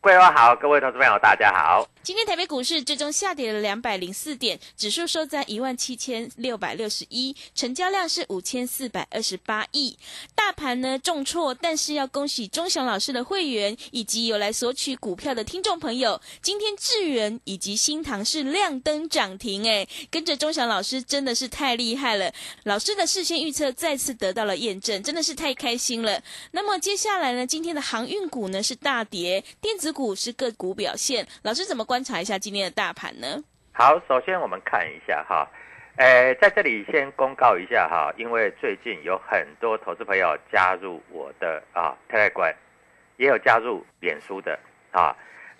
桂花好，各位投资朋友大家好。今天台北股市最终下跌了两百零四点，指数收在一万七千六百六十一，成交量是五千四百二十八亿。大盘呢重挫，但是要恭喜钟祥老师的会员以及有来索取股票的听众朋友，今天智源以及新唐是亮灯涨停，哎，跟着钟祥老师真的是太厉害了。老师的事先预测再次得到了验证，真的是太开心了。那么接下来呢，今天的航运股呢是大跌，电子股是个股表现，老师怎么观察一下今天的大盘呢？好，首先我们看一下哈，呃，在这里先公告一下哈，因为最近有很多投资朋友加入我的啊 Telegram，也有加入脸书的啊，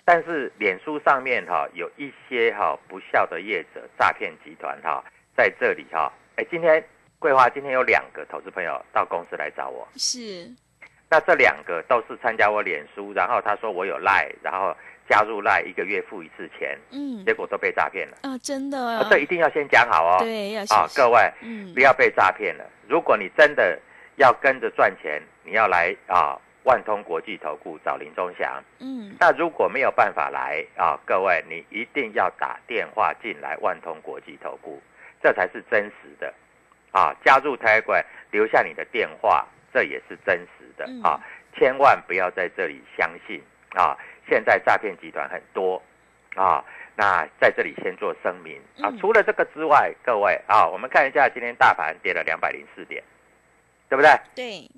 但是脸书上面哈有一些哈不孝的业者诈骗集团哈在这里哈，哎，今天桂花今天有两个投资朋友到公司来找我，是那这两个都是参加我脸书，然后他说我有赖，然后加入赖一个月付一次钱，嗯结果都被诈骗了。啊，真的啊啊，这一定要先讲好哦。对要啊各位嗯不要被诈骗了。如果你真的要跟着赚钱，你要来啊万通国际投顾找林忠祥。嗯那如果没有办法来啊，各位你一定要打电话进来万通国际投顾，这才是真实的。啊，加入 Telegram 留下你的电话，这也是真实的嗯啊，千万不要在这里相信啊。现在诈骗集团很多啊，那在这里先做声明啊嗯。除了这个之外，各位啊，我们看一下今天大盘跌了两百零四点，对不对？对，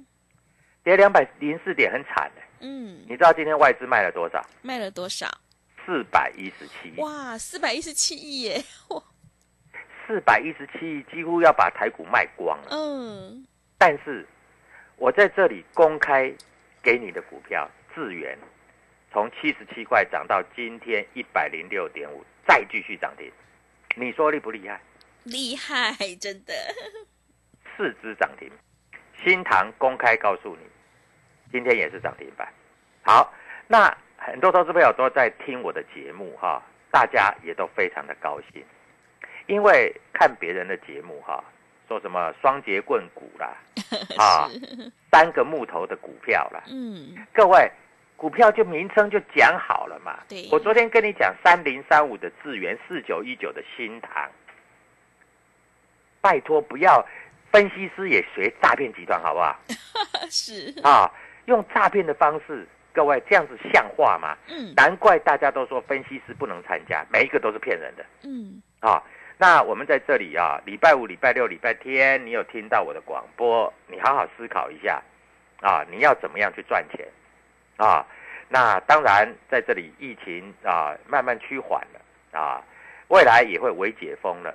跌两百零四点很惨的。嗯你知道今天外资卖了多少？卖了多少？四百一十七亿，哇，四百一十七亿耶！哇，四百一十七亿，几乎要把台股卖光了。嗯但是，我在这里公开给你的股票，智源从七十七块涨到今天一百零六点五，再继续涨停，你说厉不厉害？厉害，真的。四只涨停，新塘公开告诉你，今天也是涨停板。好，那很多投资朋友都在听我的节目哈，大家也都非常的高兴，因为看别人的节目哈，说什么双节棍股啦，啊，三个木头的股票啦，嗯各位。股票就名称就讲好了嘛。对我昨天跟你讲三零三五的智源，四九一九的新塘，拜托不要分析师也学诈骗集团好不好？是，啊，用诈骗的方式，各位这样子像话吗？嗯难怪大家都说分析师不能参加，每一个都是骗人的嗯啊。那我们在这里啊，礼拜五、礼拜六、礼拜天，你有听到我的广播，你好好思考一下啊，你要怎么样去赚钱啊？那当然，在这里疫情啊慢慢趋缓了啊，未来也会微解封了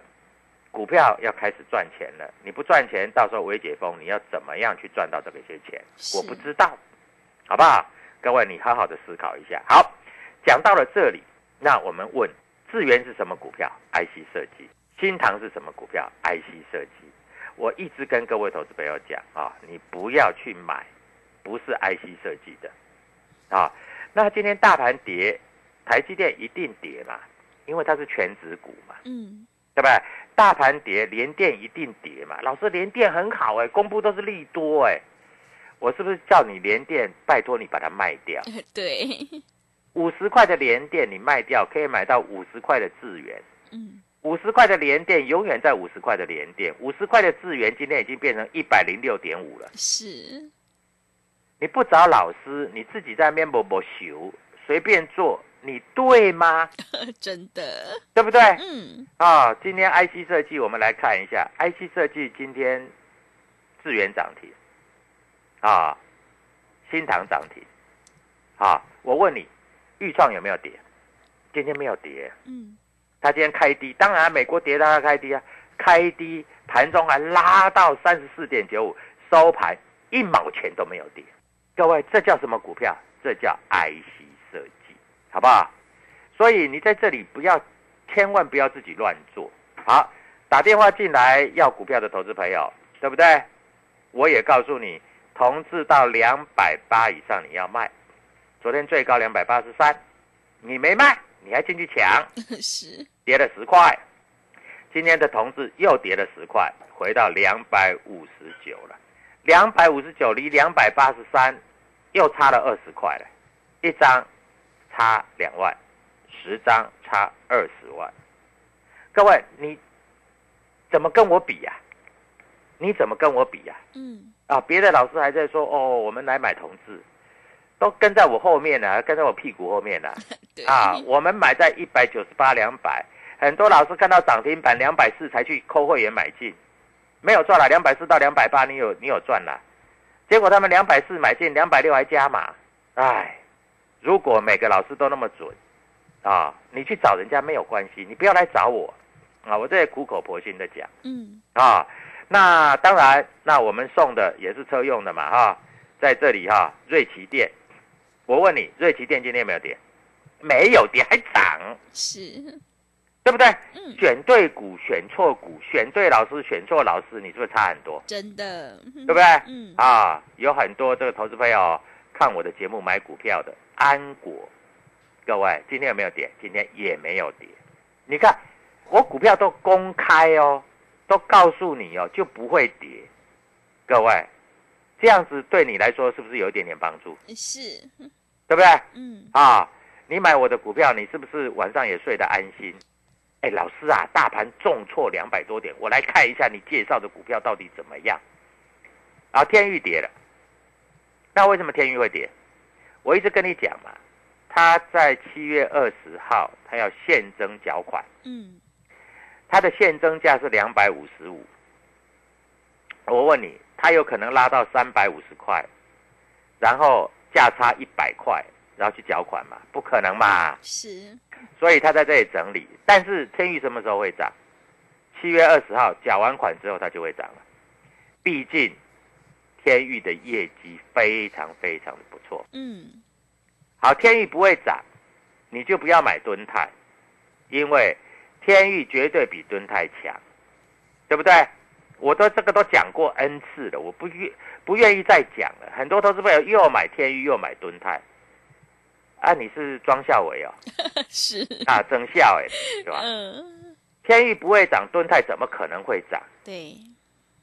股票要开始赚钱了，你不赚钱，到时候微解封，你要怎么样去赚到这个些钱？我不知道，好不好？各位，你好好的思考一下。好，讲到了这里，那我们问，智源是什么股票？IC 设计。新唐是什么股票？IC 设计。我一直跟各位投资朋友讲啊，你不要去买不是 IC 设计的啊。那今天大盘跌，台积电一定跌嘛，因为它是全指股嘛，嗯，对不对？大盘跌，联电一定跌嘛。老师，联电很好哎、公布都是利多哎、我是不是叫你联电，拜托你把它卖掉？对，五十块的联电你卖掉，可以买到五十块的智源。嗯，五十块的联电永远在五十块的联电，五十块的智源今天已经变成一百零六点五了。是，你不找老师，你自己在那边摸摸修，随便做，你对吗？真的，对不对？嗯，啊，今天 IC 设计我们来看一下，IC 设计今天智源涨停，啊，新唐涨停，啊，我问你，豫创有没有跌？今天没有跌，嗯，它今天开低，当然美国跌它开低啊，开低盘中还拉到三十四点九五，收盘一毛钱都没有跌。各位，这叫什么股票？这叫 IC 设计，好不好？所以你在这里不要，千万不要自己乱做。好，打电话进来要股票的投资朋友，对不对？我也告诉你，同志到两百八以上你要卖，昨天最高两百八十三，你没卖，你还进去抢。是，跌了十块，今天的同志又跌了十块，回到两百五十九了。两百五十九离两百八十三又差了二十块了，一张差两万，十张差二十万。各位，你怎么跟我比呀、你怎么跟我比呀、嗯，啊，别的老师还在说哦，我们来买同志，都跟在我后面呢、跟在我屁股后面呢、对，啊，我们买在一百九十八、两百，很多老师看到涨停板两百四才去扣会员买进，没有赚了，两百四到两百八，你有你有赚了，结果他们两百四买进，两百六还加码，哎，如果每个老师都那么准，啊，你去找人家没有关系，你不要来找我，啊，我这里苦口婆心的讲。嗯，啊，那当然，那我们送的也是车用的嘛，哈、在这里哈、瑞奇店，我问你，瑞奇店今天有没有跌？没有跌，还涨，是，对不对？嗯，选对股，选错股，选对老师，选错老师，你是不是差很多？真的，对不对？嗯，啊，有很多这个投资朋友看我的节目买股票的安国，各位今天有没有跌？今天也没有跌。你看我股票都公开哦，都告诉你哦，就不会跌。各位，这样子对你来说是不是有一点点帮助？是，对不对？嗯，啊，你买我的股票，你是不是晚上也睡得安心？哎，老师啊，大盘重挫两百多点，我来看一下你介绍的股票到底怎么样。啊，天域跌了，那为什么天域会跌？我一直跟你讲嘛，他在七月二十号，他要现增缴款，嗯，他的现增价是两百五十五。我问你，它有可能拉到三百五十块，然后价差一百块，然后去缴款嘛？不可能嘛！是，所以它在这里整理。但是天域什么时候会涨？七月二十号缴完款之后，它就会涨了。毕竟天域的业绩非常非常的不错。嗯，好，天域不会涨，你就不要买敦泰，因为天域绝对比敦泰强，对不对？我都这个都讲过 N 次了，我不愿不愿意再讲了。很多投资朋友又买天域又买敦泰，啊，你是庄孝伟哦，是，啊，曾孝哎，对吧？嗯，天域不会涨，敦泰怎么可能会涨？对，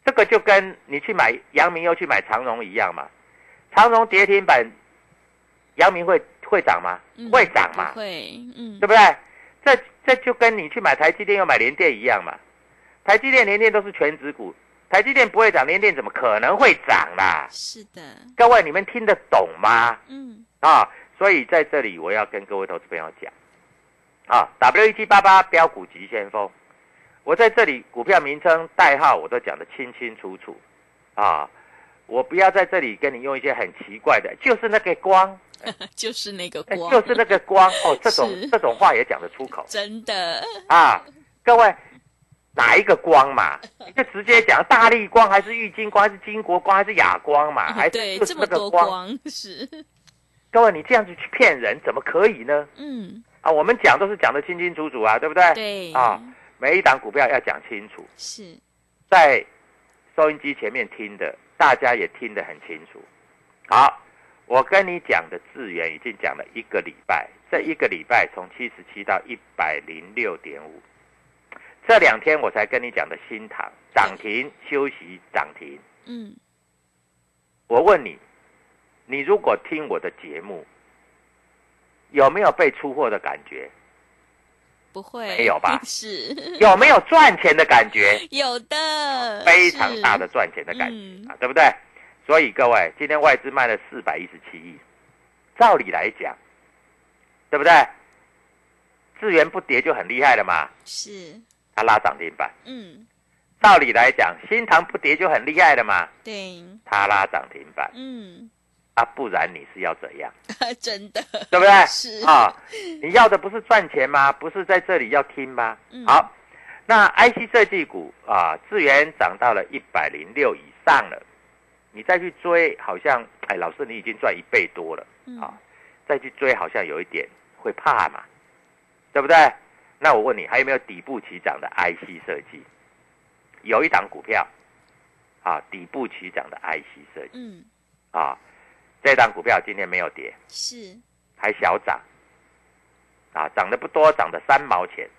这个就跟你去买阳明又去买长荣一样嘛，长荣跌停板，阳明会会涨吗？嗯会涨嘛不，会，嗯对，不对？这这就跟你去买台积电又买联电一样嘛，台积电、联电都是全指股，台积电不会涨，联电怎么可能会涨啦？是的，各位你们听得懂吗？嗯，啊，所以在这里我要跟各位投资朋友讲，啊，W 一七八八标股急先锋，我在这里股票名称代号我都讲得清清楚楚，啊，我不要在这里跟你用一些很奇怪的，就是那个光，就是那个哎光，就是那个光哦，这种 这种话也讲得出口。真的，啊，各位，哪一个光嘛？你就直接讲大力光还是玉金光还是金国光还是哑光嘛？还是这么多那个光？光是，各位，你这样子去骗人，怎么可以呢？嗯，啊，我们讲都是讲的清清楚楚啊，对不对？对，啊，每一档股票要讲清楚，是，在收音机前面听的，大家也听得很清楚。好，我跟你讲的智源已经讲了一个礼拜，这一个礼拜从七十七到一百零六点五，这两天我才跟你讲的新塘涨停休息涨停。嗯，我问你，你如果听我的节目，有没有被出货的感觉？不会，没有吧 是，有没有赚钱的感觉？有的，非常大的赚钱的感觉、嗯啊，对不对？所以各位，今天外资卖了四百一十七亿，照理来讲，对不对？资源不跌就很厉害了嘛，是，它拉涨停板。嗯，照理来讲，新塘不跌就很厉害了嘛，对，它拉涨停板嗯，啊，不然你是要怎样？真的，对不对？是啊，你要的不是赚钱吗？不是在这里要听吗？嗯好，那 IC 设计股啊，智源涨到了一百零六以上了，你再去追，好像哎，老师你已经赚一倍多了嗯啊，再去追好像有一点会怕嘛，对不对？那我问你，还有没有底部起涨的 IC 设计？有一档股票啊，底部起涨的 IC 设计嗯，啊，这档股票今天没有跌，是，还小涨，啊，涨得不多，涨得三毛钱，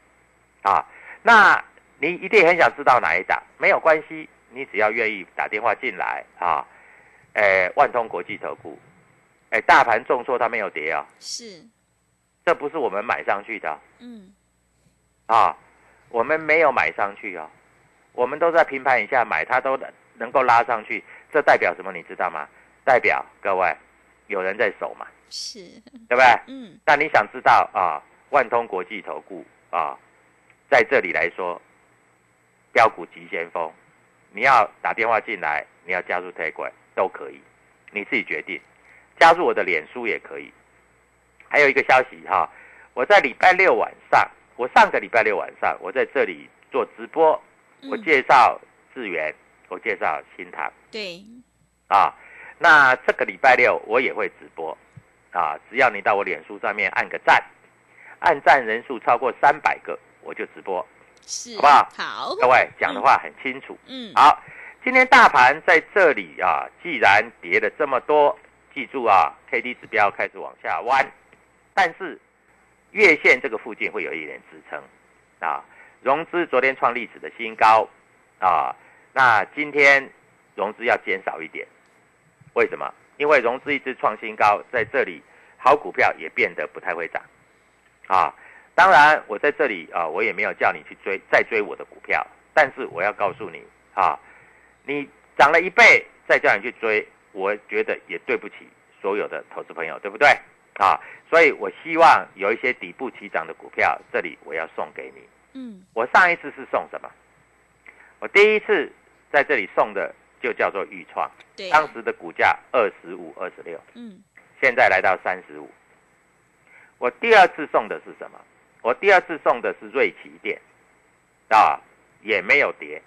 啊，那你一定很想知道哪一档？没有关系，你只要愿意打电话进来啊，诶，万通国际投顾，诶，大盘重挫它没有跌啊、是，这不是我们买上去的啊嗯，啊，我们没有买上去哦，我们都在平盘以下买，它都能够拉上去，这代表什么？你知道吗？代表各位有人在守嘛，是，对不对？嗯，那你想知道啊，万通国际投顾啊，在这里来说，标股急先锋，你要打电话进来，你要加入 a g 都可以，你自己决定。加入我的脸书也可以。还有一个消息哈，我在礼拜六晚上，我上个礼拜六晚上，我在这里做直播，我嗯介绍智源，我介绍新塘。对，啊，那这个礼拜六我也会直播啊，只要你到我脸书上面按个赞，按赞人数超过三百个，我就直播。是，好不好好，各位讲的话很清楚。嗯，好，今天大盘在这里啊，既然跌了这么多，记住啊，K D 指标开始往下弯，但是月线这个附近会有一点支撑啊。融资昨天创历史的新高啊，那今天融资要减少一点，为什么？因为融资一直创新高，在这里好股票也变得不太会涨啊。当然，我在这里啊，我也没有叫你去追再追我的股票，但是我要告诉你啊，你涨了一倍再叫你去追，我觉得也对不起所有的投资朋友，对不对？啊，所以我希望有一些底部起涨的股票，这里我要送给你。嗯，我上一次是送什么？我第一次在这里送的就叫做豫创，对，当时的股价二十五、二十六，嗯，现在来到三十五。我第二次送的是什么？我第二次送的是瑞奇电，啊，也没有跌。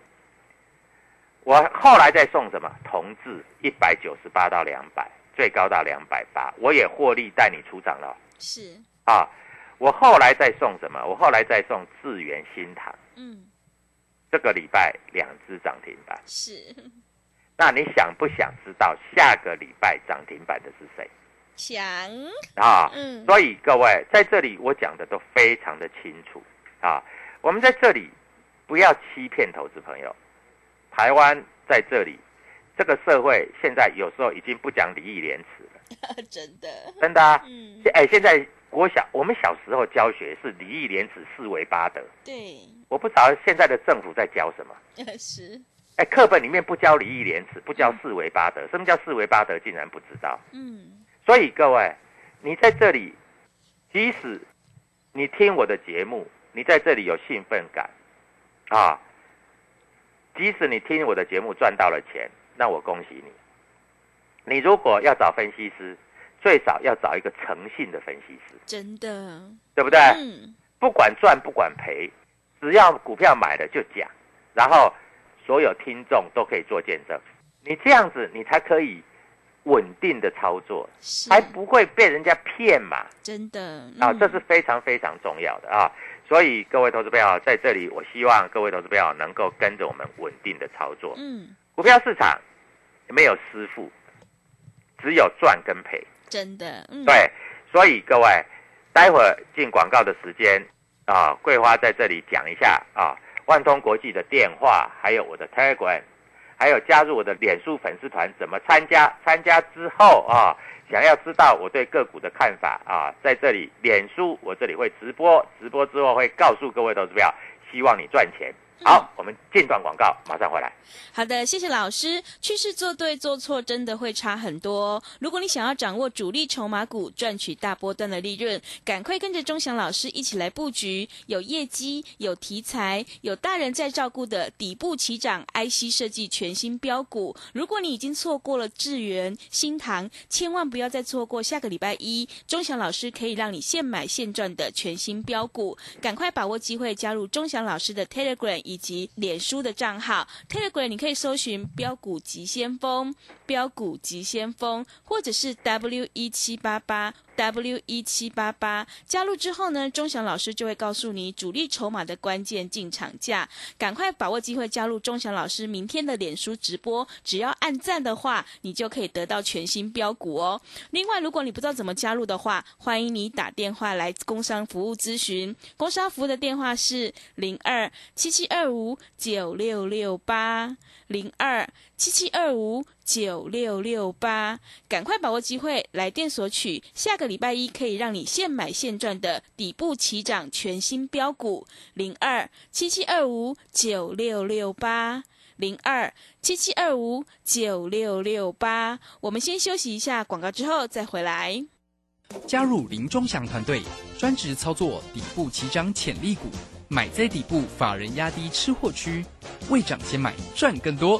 我后来再送什么？同志一百九十八到两百，最高到两百八，我也获利带你出场了是，啊。我后来再送什么？我后来再送智源新塘，嗯，这个礼拜两只涨停板。是，那你想不想知道下个礼拜涨停板的是谁想，啊？嗯，所以各位在这里我讲的都非常的清楚啊。我们在这里不要欺骗投资朋友。台湾在这里，这个社会现在有时候已经不讲礼义廉耻了，真的，真的啊。哎，现在国小我们小时候教学是礼义廉耻四维八德，对，我不知道现在的政府在教什么。是，哎，课本里面不教礼义廉耻，不教四维八德，什么叫四维八德？竟然不知道。嗯，所以各位，你在这里，即使你听我的节目，你在这里有兴奋感，啊，即使你听我的节目赚到了钱，那我恭喜你。你如果要找分析师，最少要找一个诚信的分析师，真的，对不对？嗯，不管赚不管赔，只要股票买了就讲，然后所有听众都可以做见证。你这样子，你才可以稳定的操作，是才不会被人家骗嘛。真的啊，嗯这是非常非常重要的啊。所以各位投资朋友在这里，我希望各位投资朋友能够跟着我们稳定的操作。嗯，股票市场没有师傅，只有赚跟赔。真的嗯，对，所以各位，待会儿进广告的时间啊，桂花在这里讲一下啊，万通国际的电话，还有我的 Telegram，还有加入我的脸书粉丝团怎么参加？参加之后啊，想要知道我对个股的看法啊，在这里脸书我这里会直播，直播之后会告诉各位投资票，希望你赚钱。好，我们进段广告，马上回来。好的，谢谢老师。趋势做对做错真的会差很多。如果你想要掌握主力筹码股，赚取大波段的利润，赶快跟着钟祥老师一起来布局有业绩、有题材、有大人在照顾的底部起涨 IC 设计全新标股。如果你已经错过了智源、新唐，千万不要再错过下个礼拜一，钟祥老师可以让你现买现赚的全新标股。赶快把握机会加入钟祥老师的 Telegram 以及脸书的账号。特别贵你可以搜寻“标股急先锋”、“标股急先锋”，或者是 W 一七八八 W 一七八八。加入之后呢，钟祥老师就会告诉你主力筹码的关键进场价。赶快把握机会加入钟祥老师明天的脸书直播，只要按赞的话，你就可以得到全新标股哦。另外，如果你不知道怎么加入的话，欢迎你打电话来工商服务咨询。工商服务的电话是零二七七二五九六六八零二七七二五九六六八，赶快把握机会来电索取。下个礼拜一可以让你现买现赚的底部起涨全新标股零二七七二五九六六八。零二七七二五九六六八，我们先休息一下广告，之后再回来。加入林中祥团队，专职操作底部起涨潜力股，买在底部，法人压低吃货区，未涨先买赚更多。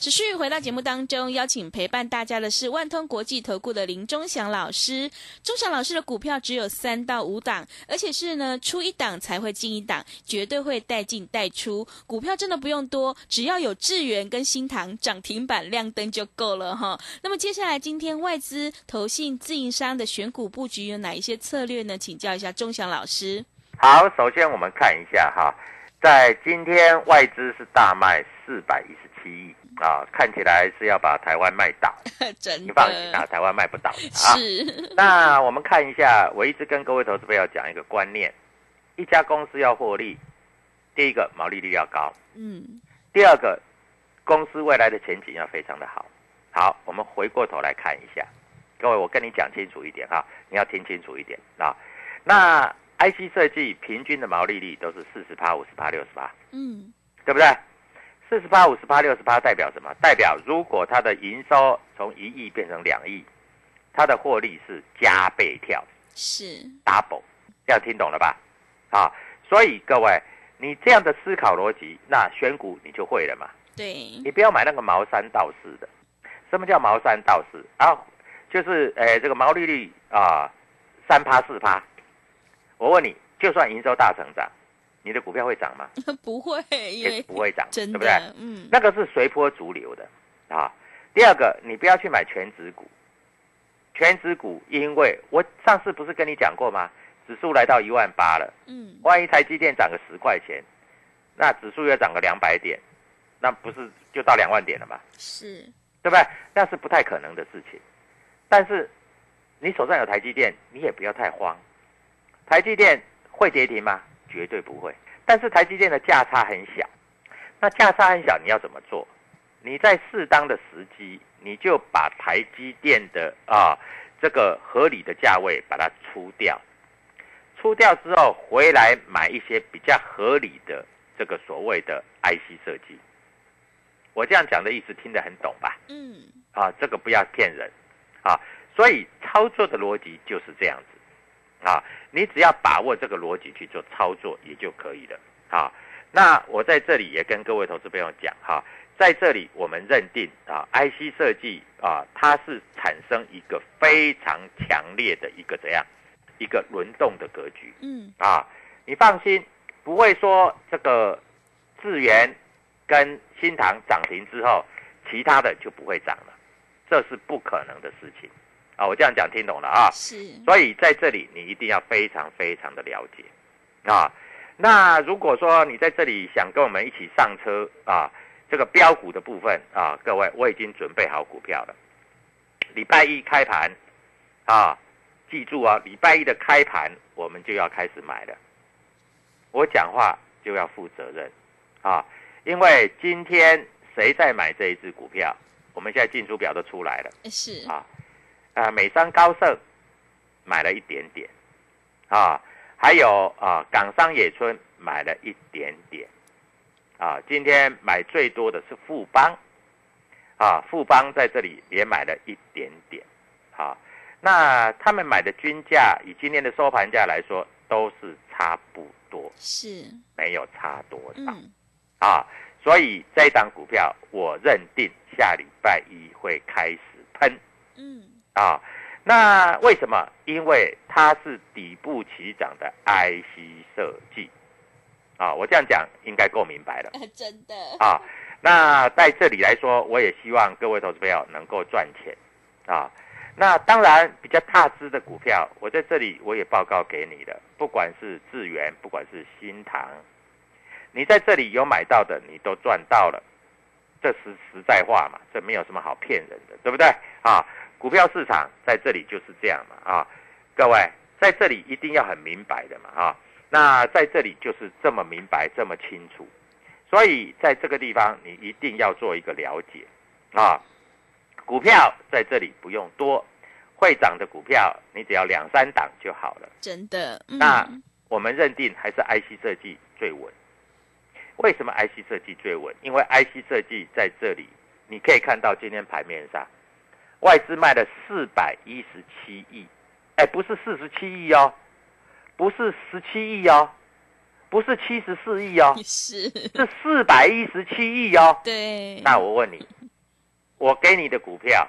持续回到节目当中，邀请陪伴大家的是万通国际投顾的林忠祥老师。忠祥老师的股票只有三到五档，而且是呢出一档才会进一档，绝对会带进带出。股票真的不用多，只要有智源跟新塘涨停板亮灯就够了哈。那么接下来今天外资、投信、自营商的选股布局有哪一些策略呢？请教一下忠祥老师。好，首先我们看一下哈，在今天外资是大卖四百一十七亿啊，看起来是要把台湾卖倒。真你放心啊，台湾卖不倒的啊。是，那我们看一下，我一直跟各位投资朋友讲一个观念：一家公司要获利，第一个毛利率要高，嗯，第二个公司未来的前景要非常的好。好，我们回过头来看一下，各位，我跟你讲清楚一点哈，你要听清楚一点啊。那 IC 设计平均的毛利率都是四十趴、五十趴、六十趴，嗯，对不对？四十八、五十八、六十八代表什么？代表如果它的营收从一亿变成两亿，它的获利是加倍跳是，double，这样听懂了吧？啊，所以各位，你这样的思考逻辑，那选股你就会了嘛。对，你不要买那个毛三道四的。什么叫毛三道四啊？就是呃这个毛利率啊三趴四趴。我问你，就算营收大成长，你的股票会涨吗？不会，因也为不会涨，真对不对？的，嗯，那个是随波逐流的啊。第二个，你不要去买全指股，全指股，因为我上次不是跟你讲过吗？指数来到一万八了，嗯，万一台积电涨个十块钱，那指数要涨个两百点，那不是就到两万点了吗？是，对不对？那是不太可能的事情。但是你手上有台积电，你也不要太慌。台积电会跌停吗？绝对不会。但是台积电的价差很小，那价差很小，你要怎么做？你在适当的时机，你就把台积电的啊这个合理的价位把它出掉，出掉之后回来买一些比较合理的这个所谓的 IC 设计。我这样讲的意思听得很懂吧？嗯，啊，这个不要骗人啊。所以操作的逻辑就是这样子啊，你只要把握这个逻辑去做操作也就可以了啊。那我在这里也跟各位投资朋友讲哈，在这里我们认定啊，IC 设计啊，它是产生一个非常强烈的一个怎样一个轮动的格局，嗯，啊，你放心，不会说这个智源跟新塘涨停之后，其他的就不会涨了，这是不可能的事情啊。我这样讲听懂了啊？是，所以在这里你一定要非常非常的了解啊。那如果说你在这里想跟我们一起上车啊，这个标股的部分啊，各位我已经准备好股票了。礼拜一开盘啊，记住啊，礼拜一的开盘我们就要开始买了。我讲话就要负责任啊，因为今天谁在买这一只股票？我们现在进出表都出来了。是，啊，啊，美商高盛买了一点点，啊，还有啊，港商野村买了一点点，啊，今天买最多的是富邦，啊，富邦在这里也买了一点点，好、那他们买的均价以今天的收盘价来说都是差不多，是，没有差多少。嗯，啊，所以这一档股票我认定下礼拜一会开始喷嗯，啊。那为什么？因为它是底部起涨的 IC 设计啊。我这样讲应该够明白了 真的，啊。那在这里来说，我也希望各位投资朋友能够赚钱啊。那当然比较踏实的股票，我在这里我也报告给你了，不管是智源，不管是新塘，你在这里有买到的，你都赚到了，这是实在话嘛，这没有什么好骗人的，对不对啊？股票市场在这里就是这样嘛啊，各位在这里一定要很明白的嘛啊，那在这里就是这么明白这么清楚，所以在这个地方你一定要做一个了解啊，股票在这里不用多，会涨的股票你只要两三档就好了。真的，嗯那我们认定还是 IC 设计最稳。为什么 IC 设计最稳？因为 IC 设计在这里，你可以看到今天盘面上，外资卖了四百一十七亿，哎，不是四十七亿哦，不是十七亿哦，不是七十四亿哦，是，是四百一十七亿哦。对，那我问你，我给你的股票，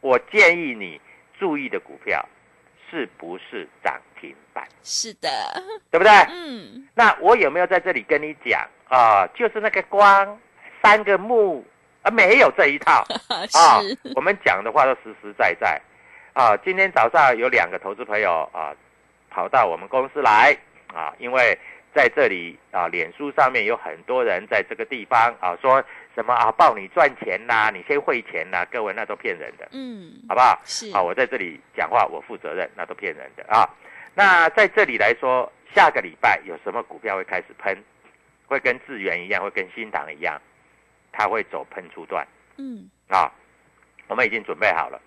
我建议你注意的股票，是不是涨停板？是的，对不对？嗯，那我有没有在这里跟你讲啊、就是那个光三个木啊，没有这一套 啊。我们讲的话都实实在在啊。今天早上有两个投资朋友啊，跑到我们公司来啊，因为在这里啊，脸书上面有很多人在这个地方啊，说什么啊，报你赚钱呐、你先汇钱呐、各位那都骗人的，嗯，好不好？是，啊，我在这里讲话我负责任，那都骗人的啊。那在这里来说，下个礼拜有什么股票会开始喷？会跟智源一样，会跟新塘一样，它会走喷出段。嗯，啊。我们已经准备好了。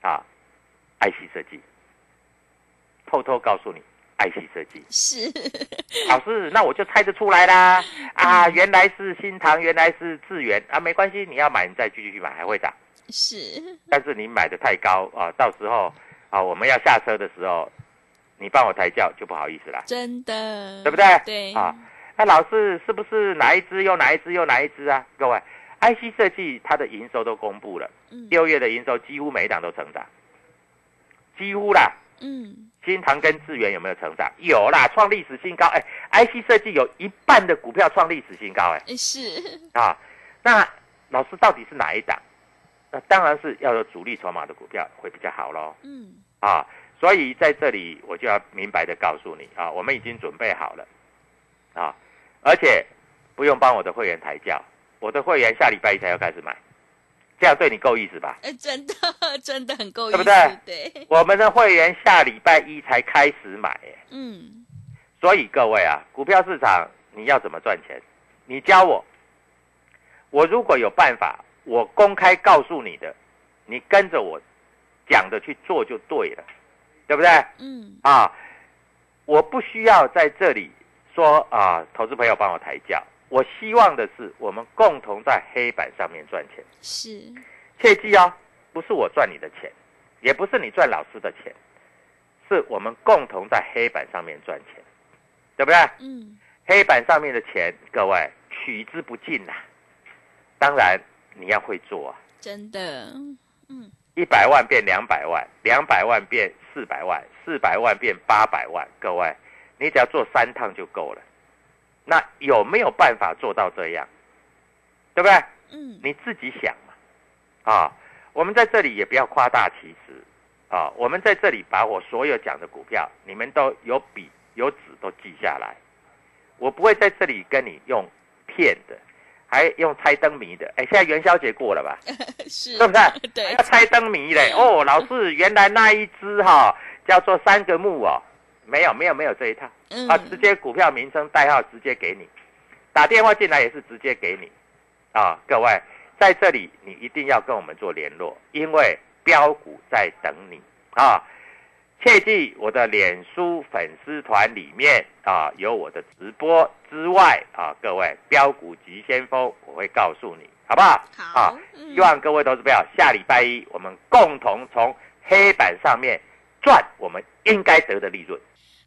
啊，IC 设计，偷偷告诉你，IC 设计。是，老师，那我就猜得出来啦。啊，原来是新塘，原来是智源。啊，没关系，你要买你再继续去买，还会涨。是，但是你买的太高啊，到时候啊我们要下车的时候，你帮我抬轿就不好意思啦。真的，对不对？对，啊，那老师是不是哪一只又哪一只又哪一只啊？各位，IC 设计它的营收都公布了，嗯，六月的营收几乎每一档都成长，几乎啦。嗯，新唐跟智源有没有成长？有啦，创历史新高。哎，IC 设计有一半的股票创历史新高，哎是，啊，那老师到底是哪一档？那当然是要有主力筹码的股票会比较好喽。嗯，啊，所以在这里我就要明白的告诉你啊，我们已经准备好了啊，而且不用帮我的会员抬轿，我的会员下礼拜一才要开始买，这样对你够意思吧？哎，真的，真的很够意思，对不对对，我们的会员下礼拜一才开始买，哎嗯，所以各位啊，股票市场你要怎么赚钱？你教我，我如果有办法，我公开告诉你的，你跟着我讲的去做就对了，对不对？嗯，啊，我不需要在这里说啊，投资朋友帮我抬价。我希望的是我们共同在黑板上面赚钱。是，切记哦，不是我赚你的钱，也不是你赚老师的钱，是我们共同在黑板上面赚钱，对不对？嗯，黑板上面的钱，各位取之不尽呐、当然你要会做啊，真的，一百万变两百万，两百万变四百万，四百万变八百万，各位，你只要做三趟就够了。那有没有办法做到这样？对不对？嗯，你自己想嘛。啊，我们在这里也不要夸大其词啊，我们在这里把我所有讲的股票，你们都有笔有纸都记下来。我不会在这里跟你用骗的，还用猜灯谜的。哎，现在元宵节过了吧？是，对不对？对要，猜灯谜嘞。哦，老师，原来那一只哈、叫做三个木哦，没有没有没有这一套嗯啊，直接股票名称代号直接给你，打电话进来也是直接给你啊。各位在这里你一定要跟我们做联络，因为标股在等你啊。切记，我的脸书粉丝团里面啊有我的直播之外啊，各位标股急先锋我会告诉你，好不好？好啊，嗯希望各位投资朋友下礼拜一我们共同从黑板上面赚我们应该得的利润。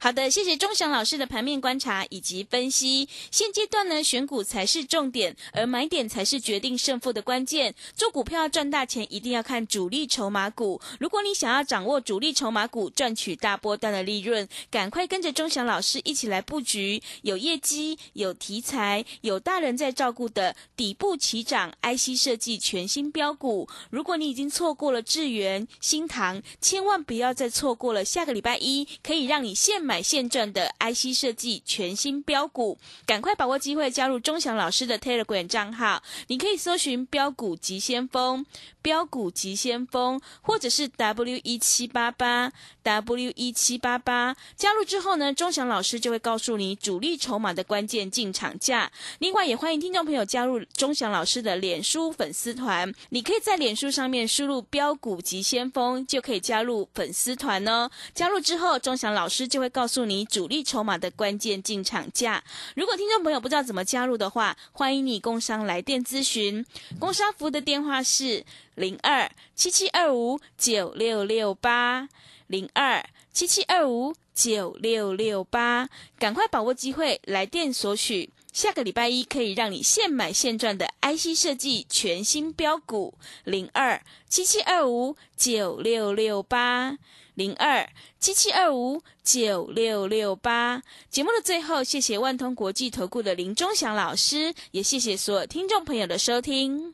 好的，谢谢钟祥老师的盘面观察以及分析。现阶段呢，选股才是重点，而买点才是决定胜负的关键。做股票赚大钱，一定要看主力筹码股。如果你想要掌握主力筹码股，赚取大波段的利润，赶快跟着钟祥老师一起来布局有业绩、有题材、有大人在照顾的底部起涨 IC 设计全新标股。如果你已经错过了智源、新唐，千万不要再错过了下个礼拜一可以让你现买买现赚的 IC 设计全新标股，赶快把握机会加入钟祥老师的 Telegram 账号，你可以搜寻标股急先锋、标股急先锋，或者是 W 一七八八 W 一七八八。加入之后呢，钟祥老师就会告诉你主力筹码的关键进场价。另外，也欢迎听众朋友加入钟祥老师的脸书粉丝团，你可以在脸书上面输入“标股急先锋”，就可以加入粉丝团哦。加入之后，钟祥老师就会告告诉你主力筹码的关键进场价。如果听众朋友不知道怎么加入的话，欢迎你工商来电咨询。工商服务的电话是零二七七二五九六六八零二七七二五九六六八，赶快把握机会来电索取。下个礼拜一可以让你现买现赚的 IC 设计全新标股零二七七二五九六六八零二七七二五九六六八。节目的最后，谢谢万通国际投顾的林忠祥老师，也谢谢所有听众朋友的收听。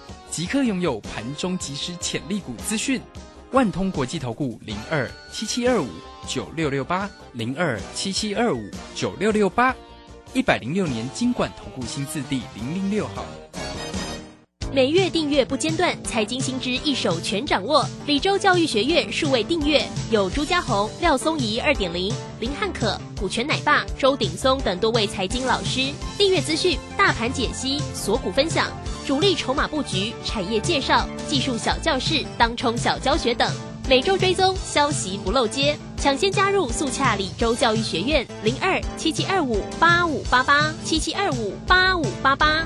即刻拥有盘中即时潜力股资讯。万通国际投顾零二七七二五九六六八零二七七二五九六六八，一百零六年经管投顾新字第零零六号。每月订阅不间断，财经新知一手全掌握。李州教育学院数位订阅有朱家红、廖松怡二点零、林汉可、股权奶爸、周鼎松等多位财经老师。订阅资讯、大盘解析、锁股分享、主力筹码布局、产业介绍、技术小教室、当冲小教学等。每周追踪消息不漏接，抢先加入速洽李州教育学院零二七七二五八五八八七七二五八五八八。